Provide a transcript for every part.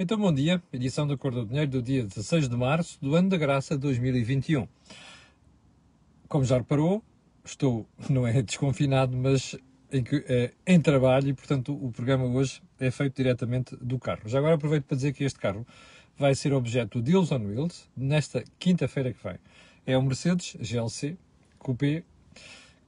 Então, bom dia, edição da Cor do Dinheiro do dia 16 de março do ano da graça 2021. Como já reparou, estou, não é desconfinado, mas em, é, em, trabalho e, portanto, o programa hoje é feito diretamente do carro. Já agora aproveito para dizer que este carro vai ser objeto de Deals on Wheels nesta quinta-feira que vem. É o Mercedes GLC Coupé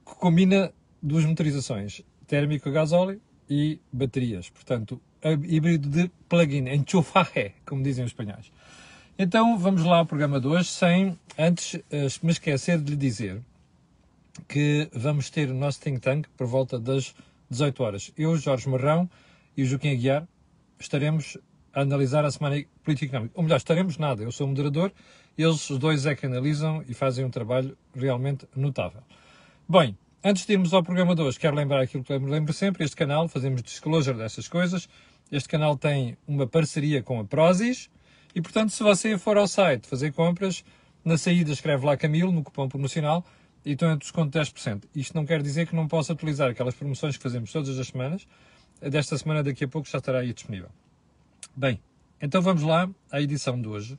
que combina duas motorizações, térmico a gasóleo e baterias. Portanto, híbrido de plug-in, enchufaje, como dizem os espanhóis. Então, vamos lá ao programa de hoje, sem antes eh, me esquecer de lhe dizer que vamos ter o nosso think tank por volta das 18 horas. Eu, Jorge Marrão e o Joaquim Aguiar estaremos a analisar a semana política económica. Ou melhor, estaremos nada. Eu sou o moderador, eles os dois é que analisam e fazem um trabalho realmente notável. Bem, antes de irmos ao programa de hoje, quero lembrar aquilo que eu lembro sempre: este canal, fazemos disclosure dessas coisas. Este canal tem uma parceria com a Prozis e, portanto, se você for ao site fazer compras, na saída escreve lá Camilo, no cupom promocional, e então é desconto de 10%. Isto não quer dizer que não possa utilizar aquelas promoções que fazemos todas as semanas. Desta semana, daqui a pouco, já estará aí disponível. Bem, então vamos lá à edição de hoje.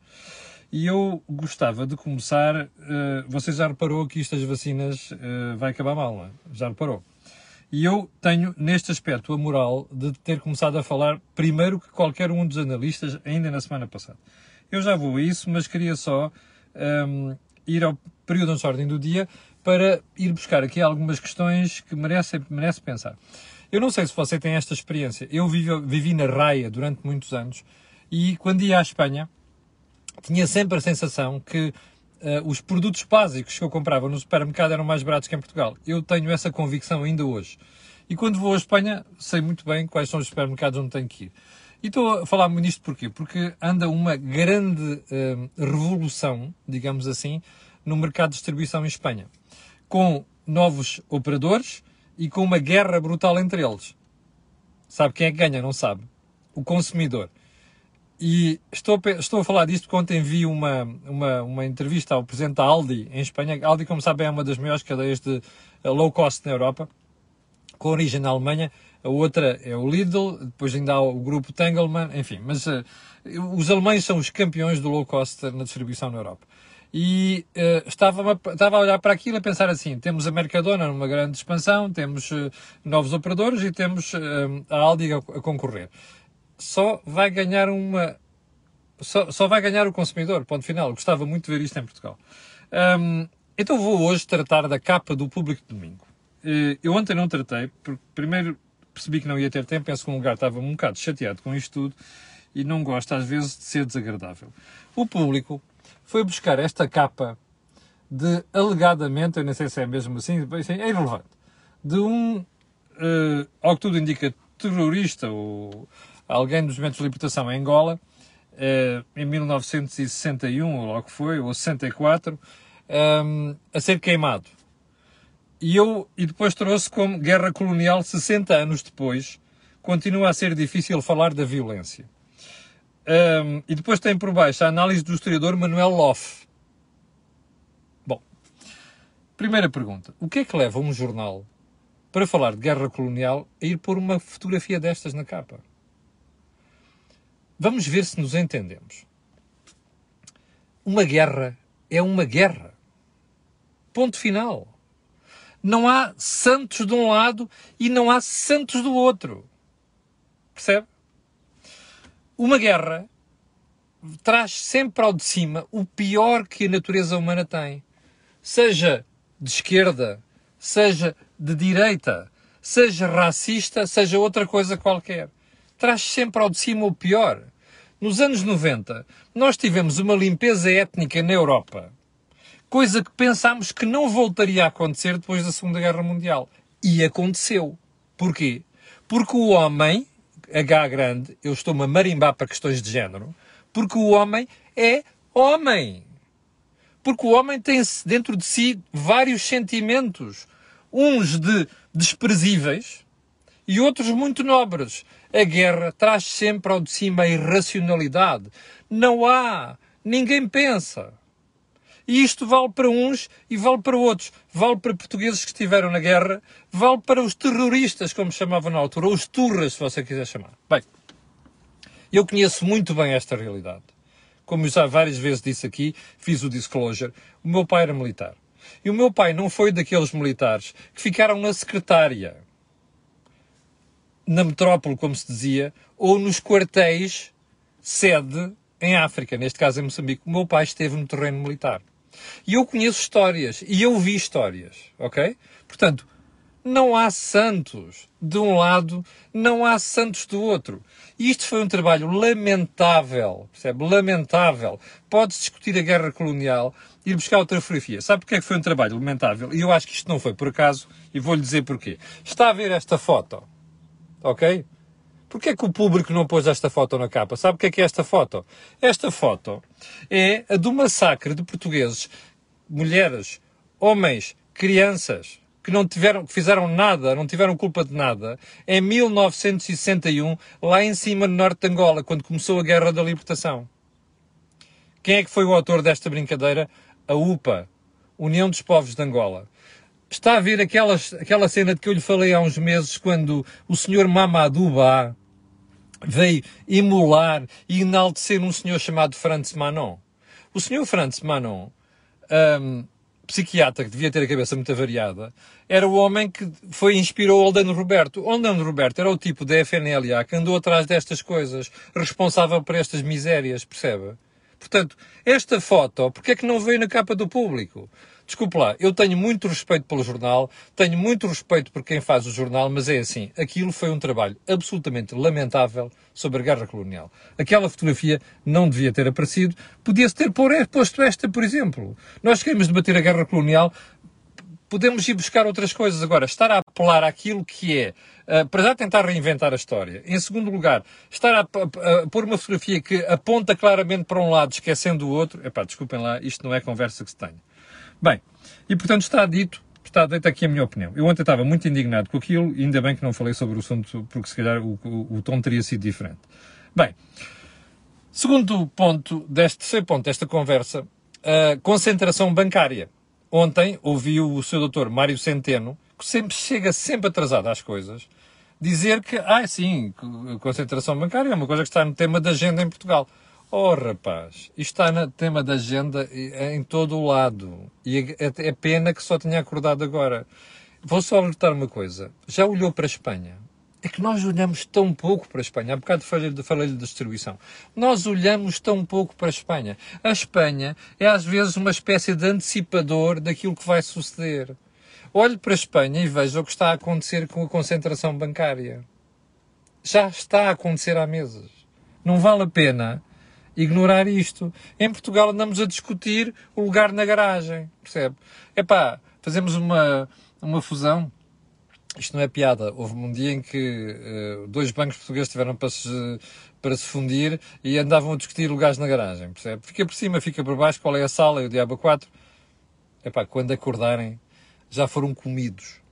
E eu gostava de começar. Uh, você já reparou que isto das vacinas uh, vai acabar mal, não é? Já reparou? E eu tenho, neste aspecto, a moral de ter começado a falar primeiro que qualquer um dos analistas, ainda na semana passada. Eu já vou a isso, mas queria só um, ehm, ir ao período de ordem do dia para ir buscar aqui algumas questões que merecem merece pensar. Eu não sei se você tem esta experiência. Eu vivi, vivi na raia durante muitos anos e quando ia à Espanha tinha sempre a sensação que uh, os produtos básicos que eu comprava no supermercado eram mais baratos que em Portugal. Eu tenho essa convicção ainda hoje. E quando vou à Espanha sei muito bem quais são os supermercados onde tenho que ir. E estou a falar muito nisto porquê? Porque anda uma grande uh, revolução, digamos assim, no mercado de distribuição em Espanha com novos operadores e com uma guerra brutal entre eles. Sabe quem é que ganha? Não sabe. O consumidor. E estou estou a falar disto porque ontem vi uma, uma, uma entrevista ao presidente da Aldi em Espanha. Aldi, como sabem, é uma das maiores cadeias de eh, low cost na Europa, com origem na Alemanha. A outra é o Lidl, depois ainda há o grupo Tengelmann, enfim. Mas uh, os alemães são os campeões do low cost na distribuição na Europa e uh, estava, estava a olhar para aquilo e a pensar assim: temos a Mercadona numa grande expansão, temos uh, novos operadores e temos a Aldi a, a, concorrer. Só vai ganhar uma. Só, só vai ganhar o consumidor, ponto final. Gostava muito de ver isto em Portugal. Um, então vou hoje tratar da capa do público de domingo. eu ontem não tratei, porque primeiro percebi que não ia ter tempo, que um lugar estava um bocado chateado com isto tudo e não gosta às vezes de ser desagradável. O público foi buscar esta capa de, alegadamente, eu não sei se é mesmo assim, é irrelevante, de um, uh, ao que tudo indica, terrorista ou alguém dos movimentos de libertação em Angola, uh, em 1961, ou logo foi, ou 64, um, eh, a ser queimado. E eu, e depois trouxe como guerra colonial 60 anos depois, continua a ser difícil falar da violência. Um, e depois tem por baixo a análise do historiador Manuel Loff. Bom, primeira pergunta: o que é que leva um jornal para falar de guerra colonial a ir pôr uma fotografia destas na capa? Vamos ver se nos entendemos. Uma guerra é uma guerra. Ponto final. Não há santos de um lado e não há santos do outro. Percebe? Uma guerra traz sempre ao de cima o pior que a natureza humana tem. Seja de esquerda, seja de direita, seja racista, seja outra coisa qualquer. Traz sempre ao de cima o pior. Nos anos 90, nós tivemos uma limpeza étnica na Europa, coisa que pensámos que não voltaria a acontecer depois da Segunda Guerra Mundial. E aconteceu. Porquê? Porque o homem H grande, eu estou-me a marimbar para questões de género, porque o homem é homem. Porque o homem tem dentro de si vários sentimentos, uns de desprezíveis e outros muito nobres. A guerra traz sempre ao de cima a irracionalidade. Não há, ninguém pensa. E isto vale para uns e vale para outros. Vale para portugueses que estiveram na guerra, vale para os terroristas, como chamavam na altura, ou os turras, se você quiser chamar. Bem, Eu conheço muito bem esta realidade. Como já várias vezes disse aqui, fiz o disclosure, o meu pai era militar. E o meu pai não foi daqueles militares que ficaram na secretária, na metrópole, como se dizia, ou nos quartéis sede em África, neste caso em Moçambique. O meu pai esteve no terreno militar. E eu conheço histórias, e eu vi histórias, ok? Portanto, não há santos de um lado, não há santos do outro. Isto foi um trabalho lamentável, percebe? Lamentável. Pode-se discutir a guerra colonial e ir buscar outra fotografia. Sabe porque é que foi um trabalho lamentável? E eu acho que isto não foi por acaso, e vou-lhe dizer porquê. Está a ver esta foto, ok? Porquê é que o público não pôs esta foto na capa? Sabe o que é que é esta foto? Esta foto é a do massacre de portugueses, mulheres, homens, crianças, que não tiveram, que fizeram nada, não tiveram culpa de nada, em 1961, lá em cima no norte de Angola, quando começou a Guerra da Libertação. Quem é que foi o autor desta brincadeira? A UPA, União dos Povos de Angola. Está a ver aquela, aquela cena de que eu lhe falei há uns meses, quando o senhor Mamadou veio emular e enaltecer um senhor chamado Franz Manon. O senhor Franz Manon, um, psiquiatra que devia ter a cabeça muito variada, era o homem que foi inspirou Aldano Roberto. Aldano Roberto era o tipo da FNLA que andou atrás destas coisas, responsável por estas misérias, percebe? Portanto, esta foto, porque é que não veio na capa do público? Desculpe lá, eu tenho muito respeito pelo jornal, tenho muito respeito por quem faz o jornal, mas é assim, aquilo foi um trabalho absolutamente lamentável sobre a guerra colonial. Aquela fotografia não devia ter aparecido, podia-se ter posto esta, por exemplo. Nós queremos debater a guerra colonial, podemos ir buscar outras coisas. Agora, estar a apelar àquilo que é, uh, para já tentar reinventar a história. Em segundo lugar, estar a, a, a, pôr uma fotografia que aponta claramente para um lado, esquecendo o outro. Epá, desculpem lá, isto não é conversa que se tem. Bem, e portanto está dito, está dita aqui a minha opinião. Eu ontem estava muito indignado com aquilo, e ainda bem que não falei sobre o assunto, porque se calhar o, o, o tom teria sido diferente. Bem, segundo ponto, deste terceiro ponto desta conversa, a concentração bancária. Ontem ouvi o seu doutor Mário Centeno, que sempre chega sempre atrasado às coisas, dizer que, ah, sim, concentração bancária é uma coisa que está no tema da agenda em Portugal. Oh, rapaz, isto está no tema da agenda em todo o lado. E é, é pena que só tenha acordado agora. Vou só alertar uma coisa. Já olhou para a Espanha? É que nós olhamos tão pouco para a Espanha. Há bocado falei-lhe falei de distribuição. Nós olhamos tão pouco para a Espanha. A Espanha é às vezes uma espécie de antecipador daquilo que vai suceder. Olhe para a Espanha e veja o que está a acontecer com a concentração bancária. Já está a acontecer há meses. Não vale a pena ignorar isto. Em Portugal andamos a discutir o lugar na garagem, percebe? Epá, fazemos uma, uma fusão. Isto não é piada. Houve um dia em que uh, dois bancos portugueses tiveram para se, para se fundir e andavam a discutir lugares na garagem, percebe? Fica por cima, fica por baixo, qual é a sala e o diabo 4. Epá, quando acordarem, já foram comidos.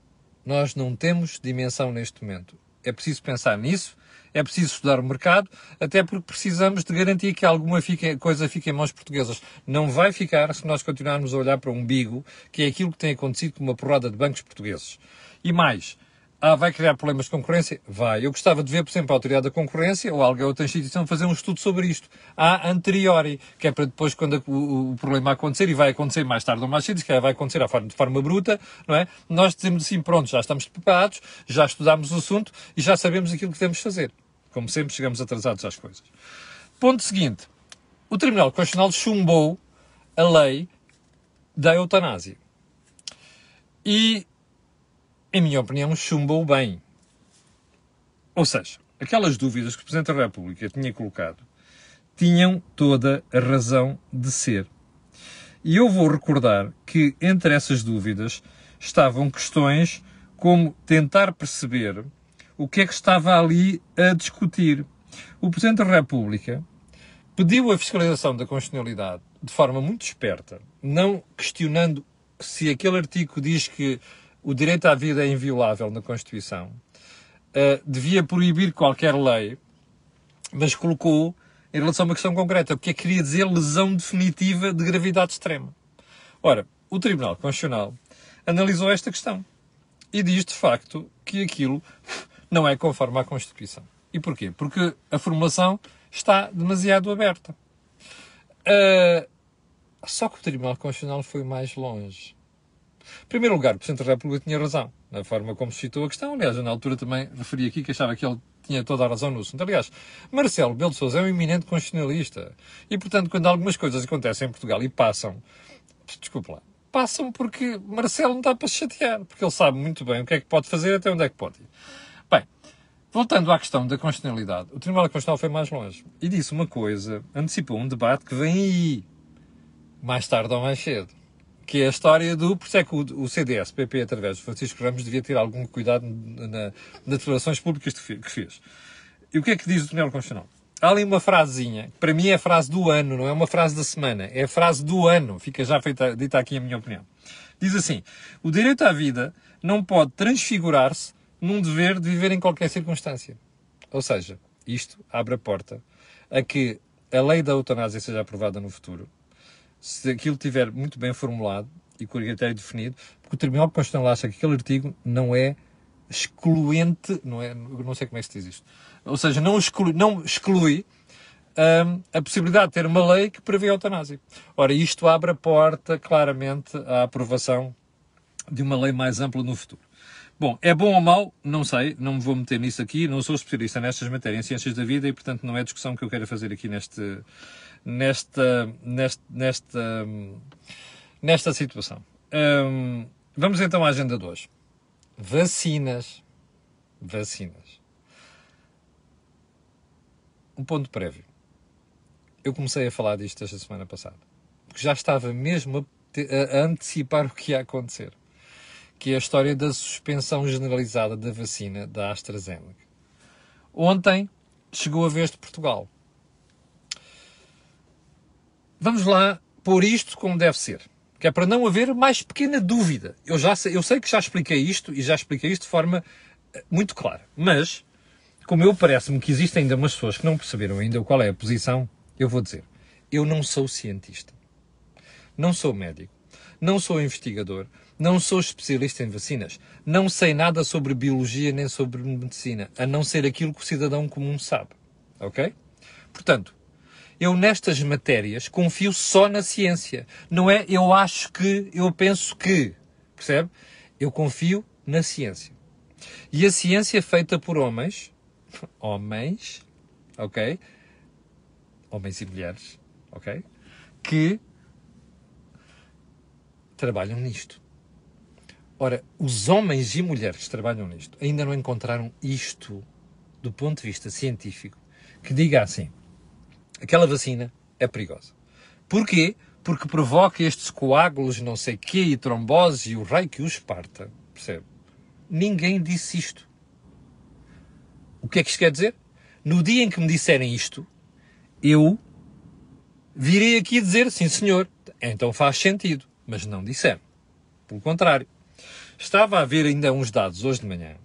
Nós não temos dimensão neste momento. É preciso pensar nisso é preciso estudar o mercado, até porque precisamos de garantir que alguma fique, coisa fique em mãos portuguesas. Não vai ficar se nós continuarmos a olhar para um umbigo, que é aquilo que tem acontecido com uma porrada de bancos portugueses. E mais, ah, vai criar problemas de concorrência? Vai. Eu gostava de ver, por exemplo, a Autoridade da Concorrência ou alguma outra instituição fazer um estudo sobre isto. A anteriori, que é para depois, quando o, o problema acontecer, e vai acontecer mais tarde ou mais cedo, que vai acontecer de forma bruta, não é? Nós dizemos assim, pronto, já estamos preparados, já estudámos o assunto e já sabemos aquilo que temos de fazer. Como sempre, chegamos atrasados às coisas. Ponto seguinte. O Tribunal Constitucional chumbou a lei da eutanásia. E em minha opinião, chumbou bem. Ou seja, aquelas dúvidas que o Presidente da República tinha colocado tinham toda a razão de ser. E eu vou recordar que entre essas dúvidas estavam questões como tentar perceber o que é que estava ali a discutir. O Presidente da República pediu a fiscalização da constitucionalidade de forma muito esperta, não questionando se aquele artigo diz que o direito à vida é inviolável na Constituição, uh, devia proibir qualquer lei, mas colocou em relação a uma questão concreta, porque queria dizer lesão definitiva de gravidade extrema. Ora, o Tribunal Constitucional analisou esta questão e diz de facto que aquilo não é conforme à Constituição. E porquê? Porque a formulação está demasiado aberta. Uh, só que o Tribunal Constitucional foi mais longe. Em primeiro lugar, o Presidente da República tinha razão na forma como citou a questão. Aliás, eu na altura também referi aqui que achava que ele tinha toda a razão no assunto. Aliás, Marcelo Belo de Sousa é um eminente constitucionalista. E, portanto, quando algumas coisas acontecem em Portugal e passam, desculpe lá, passam porque Marcelo não está para se chatear, porque ele sabe muito bem o que é que pode fazer até onde é que pode ir. Bem, voltando à questão da constitucionalidade, o Tribunal Constitucional foi mais longe e disse uma coisa, antecipou um debate que vem aí, mais tarde ou mais cedo que é a história do. Por isso é que o, CDS, PP, através de Francisco Ramos, devia ter algum cuidado na, nas declarações públicas que fez. E o que é que diz o Tribunal Constitucional? Há ali uma frasezinha, que para mim é a frase do ano, não é uma frase da semana, é a frase do ano. Fica já feita, dita aqui a minha opinião. Diz assim: o direito à vida não pode transfigurar-se num dever de viver em qualquer circunstância. Ou seja, isto abre a porta a que a lei da eutanásia seja aprovada no futuro, se aquilo estiver muito bem formulado e com o critério definido, porque o Tribunal Constitucional acha que aquele artigo não é excluente, não, é, não sei como é que se diz isto, ou seja, não exclui, não exclui um, a possibilidade de ter uma lei que prevê a eutanásia. Ora, isto abre a porta claramente à aprovação de uma lei mais ampla no futuro. Bom, é bom ou mau? Não sei, não me vou meter nisso aqui, não sou especialista nestas matérias, em ciências da vida, e portanto não é discussão que eu quero fazer aqui neste, nesta, nesta, nesta, nesta situação. Um, vamos então à agenda de hoje. Vacinas. Vacinas. Um ponto prévio. Eu comecei a falar disto esta semana passada. Porque já estava mesmo a, a antecipar o que ia acontecer. Que é a história da suspensão generalizada da vacina da AstraZeneca. Ontem chegou a vez de Portugal. Vamos lá pôr isto como deve ser. Que é para não haver mais pequena dúvida. Eu, já sei, eu sei que já expliquei isto e já expliquei isto de forma eh, muito clara. Mas, como eu parece-me que existem ainda umas pessoas que não perceberam ainda qual é a posição, eu vou dizer. Eu não sou cientista. Não sou médico. Não sou investigador. Não sou especialista em vacinas. Não sei nada sobre biologia nem sobre medicina, a não ser aquilo que o cidadão comum sabe. Ok? Portanto, eu nestas matérias confio só na ciência. Não é eu acho que, eu penso que. Percebe? Eu confio na ciência. E a ciência é feita por homens, homens, ok? Homens e mulheres, ok? Que trabalham nisto. Ora, os homens e mulheres que trabalham nisto ainda não encontraram isto do ponto de vista científico que diga assim: aquela vacina é perigosa. Porquê? Porque provoca estes coágulos, não sei quê, e trombose e o rei que os parta. Percebe? Ninguém disse isto. O que é que isto quer dizer? No dia em que me disserem isto, eu virei aqui dizer sim, senhor, então faz sentido. Mas não disseram. Pelo contrário. Estava a haver ainda uns dados hoje de manhã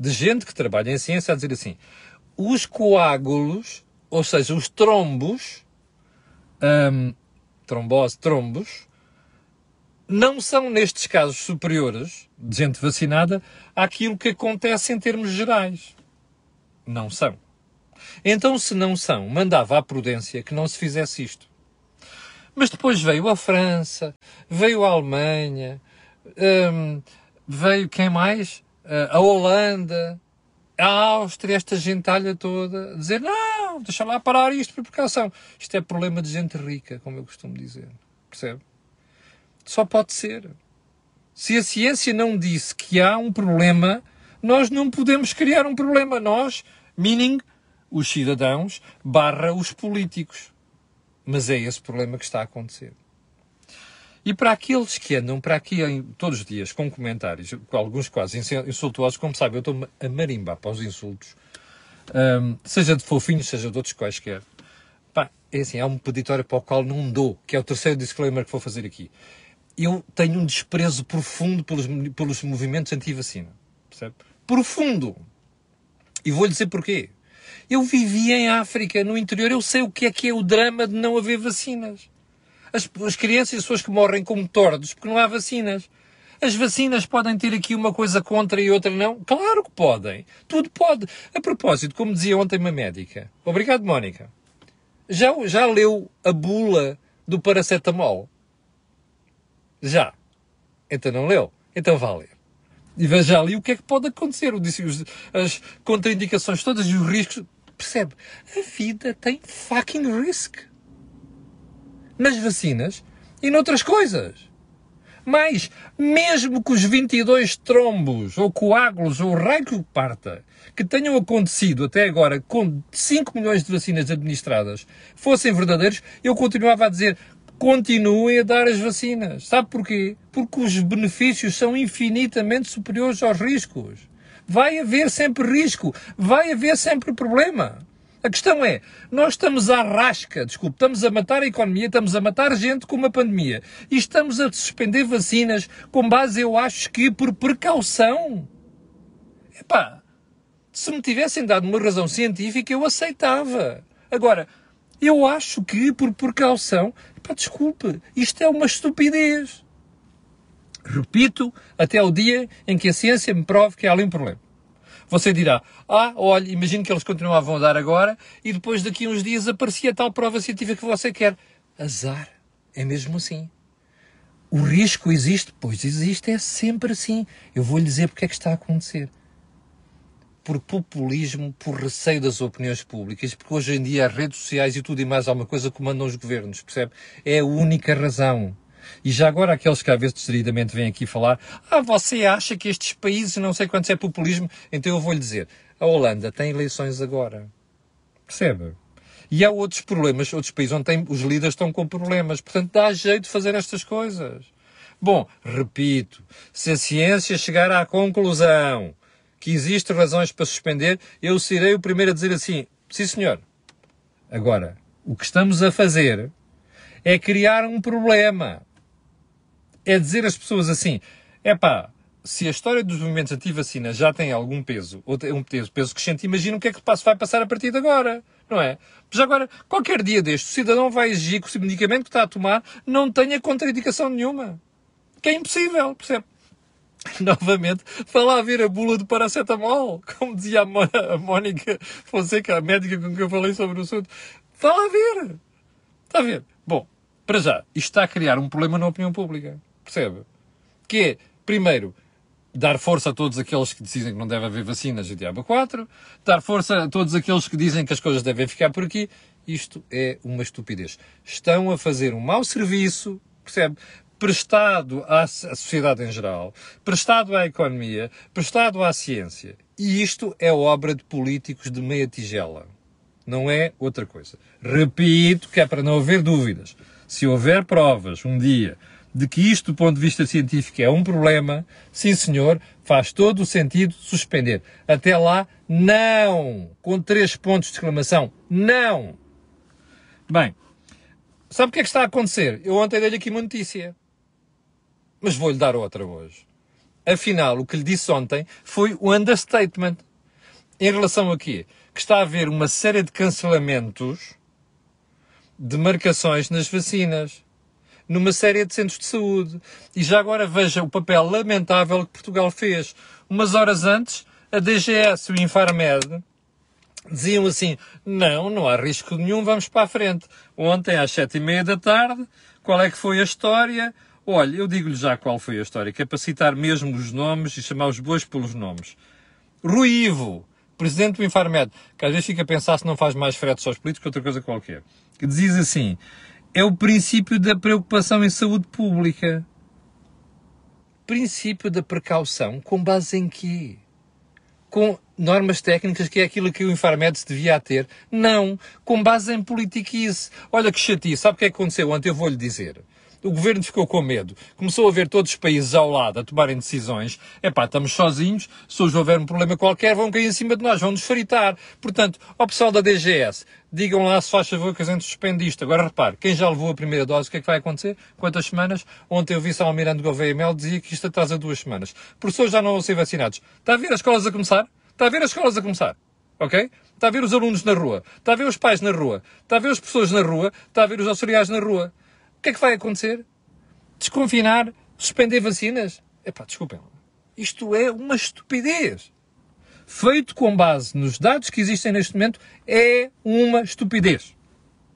de gente que trabalha em ciência a dizer assim: os coágulos ou seja, os trombos, um, trombose, trombos, não são nestes casos superiores de gente vacinada àquilo que acontece em termos gerais. Não são. Então, se não são, mandava à prudência que não se fizesse isto. Mas depois veio a França, veio a Alemanha, um, veio quem mais? Uh, a Holanda, a Áustria, esta gentalha toda, dizer não, deixa lá parar isto por precaução. Isto é problema de gente rica, como eu costumo dizer. Percebe? Só pode ser. Se a ciência não disse que há um problema, nós não podemos criar um problema. Nós, meaning, os cidadãos, barra os políticos. Mas é esse problema que está a acontecer. E para aqueles que andam para aqui todos os dias com comentários, alguns quase insultuosos, como sabe, eu estou a marimbar para os insultos, um, seja de fofinhos, seja de outros quaisquer. Pá, é assim, há um peditório para o qual não dou, que é o terceiro disclaimer que vou fazer aqui. Eu tenho um desprezo profundo pelos, pelos movimentos anti-vacina. Percebe? Profundo! E vou-lhe dizer porquê. Eu vivi em África, no interior, eu sei o que é que é o drama de não haver vacinas as, as crianças e as pessoas que morrem como tordos porque não há vacinas. As vacinas podem ter aqui uma coisa contra e outra não? Claro que podem. Tudo pode. A propósito, como dizia ontem uma médica. Obrigado, Mónica. Já, já leu a bula do paracetamol? Já. Então não leu? Então vá ler. E veja ali o que é que pode acontecer. As contraindicações todas e os riscos. Percebe? A vida tem fucking risk. Nas vacinas e noutras coisas. Mas, mesmo que os 22 trombos, ou coágulos, ou raio que parta, que tenham acontecido até agora com 5 milhões de vacinas administradas, fossem verdadeiros, eu continuava a dizer, continuem a dar as vacinas. Sabe porquê? Porque os benefícios são infinitamente superiores aos riscos. Vai haver sempre risco, vai haver sempre problema. A questão é, nós estamos à rasca, desculpe, estamos a matar a economia, estamos a matar gente com uma pandemia e estamos a suspender vacinas com base, eu acho que, por precaução. Epá, se me tivessem dado uma razão científica, eu aceitava. Agora, eu acho que, por precaução, epá, desculpe, isto é uma estupidez. Repito, até o dia em que a ciência me prove que há ali um problema. Você dirá, ah, olha, imagino que eles continuavam a dar agora e depois daqui uns dias aparecia tal prova científica que você quer. Azar. É mesmo assim. O risco existe? Pois existe, é sempre assim. Eu vou lhe dizer porque é que está a acontecer. Por populismo, por receio das opiniões públicas, porque hoje em dia as redes sociais e tudo e mais alguma coisa comandam os governos, percebe? É a única razão. E já agora aqueles que às vezes distraidamente vêm aqui falar, ah, você acha que estes países, não sei quantos é populismo, então eu vou-lhe dizer, a Holanda tem eleições agora. Percebe? E há outros problemas, outros países onde tem, os líderes estão com problemas. Portanto, dá jeito de fazer estas coisas. Bom, repito, se a ciência chegar à conclusão que existem razões para suspender, eu serei o primeiro a dizer assim, sim senhor. Agora, o que estamos a fazer é criar um problema é dizer às pessoas assim: é pá, se a história dos movimentos anti-vacina já tem algum peso, ou tem um peso, peso crescente, imagina o que é que vai passar a partir de agora, não é? Já agora, qualquer dia deste, o cidadão vai exigir que o medicamento que está a tomar não tenha contraindicação nenhuma. Que é impossível, percebe? Novamente, vai lá ver a bula do paracetamol, como dizia a, Mónica Fonseca, a médica com quem eu falei sobre o assunto. Vai lá ver. Está a ver? Bom, para já, isto está a criar um problema na opinião pública. Percebe? Que é, primeiro, dar força a todos aqueles que dizem que não deve haver vacinas e diabo 4, dar força a todos aqueles que dizem que as coisas devem ficar por aqui. Isto é uma estupidez. Estão a fazer um mau serviço, percebe? Prestado à, à sociedade em geral, prestado à economia, prestado à ciência. E isto é obra de políticos de meia tigela. Não é outra coisa. Repito que é para não haver dúvidas. Se houver provas um dia de que isto, do ponto de vista científico, é um problema, sim senhor, faz todo o sentido suspender. Até lá, não! Com três pontos de exclamação, não! Bem, sabe o que é que está a acontecer? Eu ontem dei-lhe aqui uma notícia, mas vou-lhe dar outra hoje. Afinal, o que lhe disse ontem foi o understatement. Em relação a quê? Que está a haver uma série de cancelamentos de marcações nas vacinas numa série de centros de saúde. E já agora veja o papel lamentável que Portugal fez. Umas horas antes, a DGS e o Infarmed diziam assim: não, não há risco nenhum, vamos para a frente. Ontem, às sete e meia da tarde, qual é que foi a história? Olha, eu digo-lhe já qual foi a história, que é para citar mesmo os nomes e chamar os bois pelos nomes. Rui Ivo, presidente do Infarmed, que às vezes fica a pensar se não faz mais fretes aos políticos que outra coisa qualquer, que diz assim: é o princípio da preocupação em saúde pública. Princípio da precaução, com base em quê? Com normas técnicas, que é aquilo que o Infarmed se devia ter? Não, com base em politiquice. Olha que chatice, sabe o que é que aconteceu ontem? Eu vou-lhe dizer o governo ficou com medo. Começou a ver todos os países ao lado a tomarem decisões. É pá, estamos sozinhos, se hoje houver um problema qualquer, vão cair em cima de nós, vão nos fritar. Portanto, ao pessoal da DGS, digam lá se faz favor que a gente suspende isto. Agora repare, quem já levou a primeira dose, o que é que vai acontecer? Quantas semanas? Ontem eu vi São Almirante Gouveia Mel dizia que isto atrasa duas semanas. Professores já não vão ser vacinados. Está a ver as escolas a começar? Está a ver as escolas a começar? Ok? Está a ver os alunos na rua, está a ver os pais na rua, está a ver as pessoas na rua, está a ver os auxiliares na rua. O que é que vai acontecer? Desconfinar, suspender vacinas? Epá, desculpem. Isto é uma estupidez. Feito com base nos dados que existem neste momento, é uma estupidez.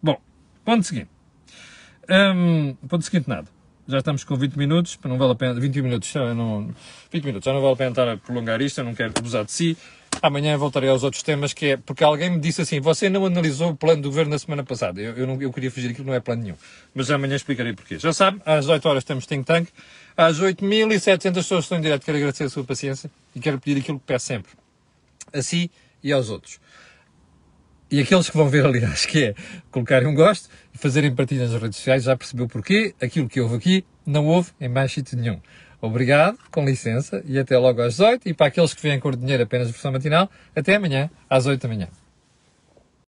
Bom, Ponto seguinte. Um, ponto seguinte, nada. Já estamos com 20 minutos, não vale a pena, 21 minutos, já não, 20 minutos, já não vale a pena estar a prolongar isto, eu não quero abusar de si. Amanhã voltarei aos outros temas, que é, porque alguém me disse assim, você não analisou o plano do governo na semana passada. Eu, eu, não, eu queria fugir aquilo, não é plano nenhum. Mas amanhã explicarei porquê. Já sabe, às 8 horas temos think tank, às 8.700 pessoas estão em direto, quero agradecer a sua paciência e quero pedir aquilo que peço sempre. A si e aos outros. E aqueles que vão ver, aliás, que é colocarem um gosto e fazerem partilha nas redes sociais, já percebeu porquê. Aquilo que houve aqui não houve em mais sítio nenhum. Obrigado, com licença, e até logo às 8. E para aqueles que vêm com o dinheiro apenas versão matinal, até amanhã, às 8 da manhã.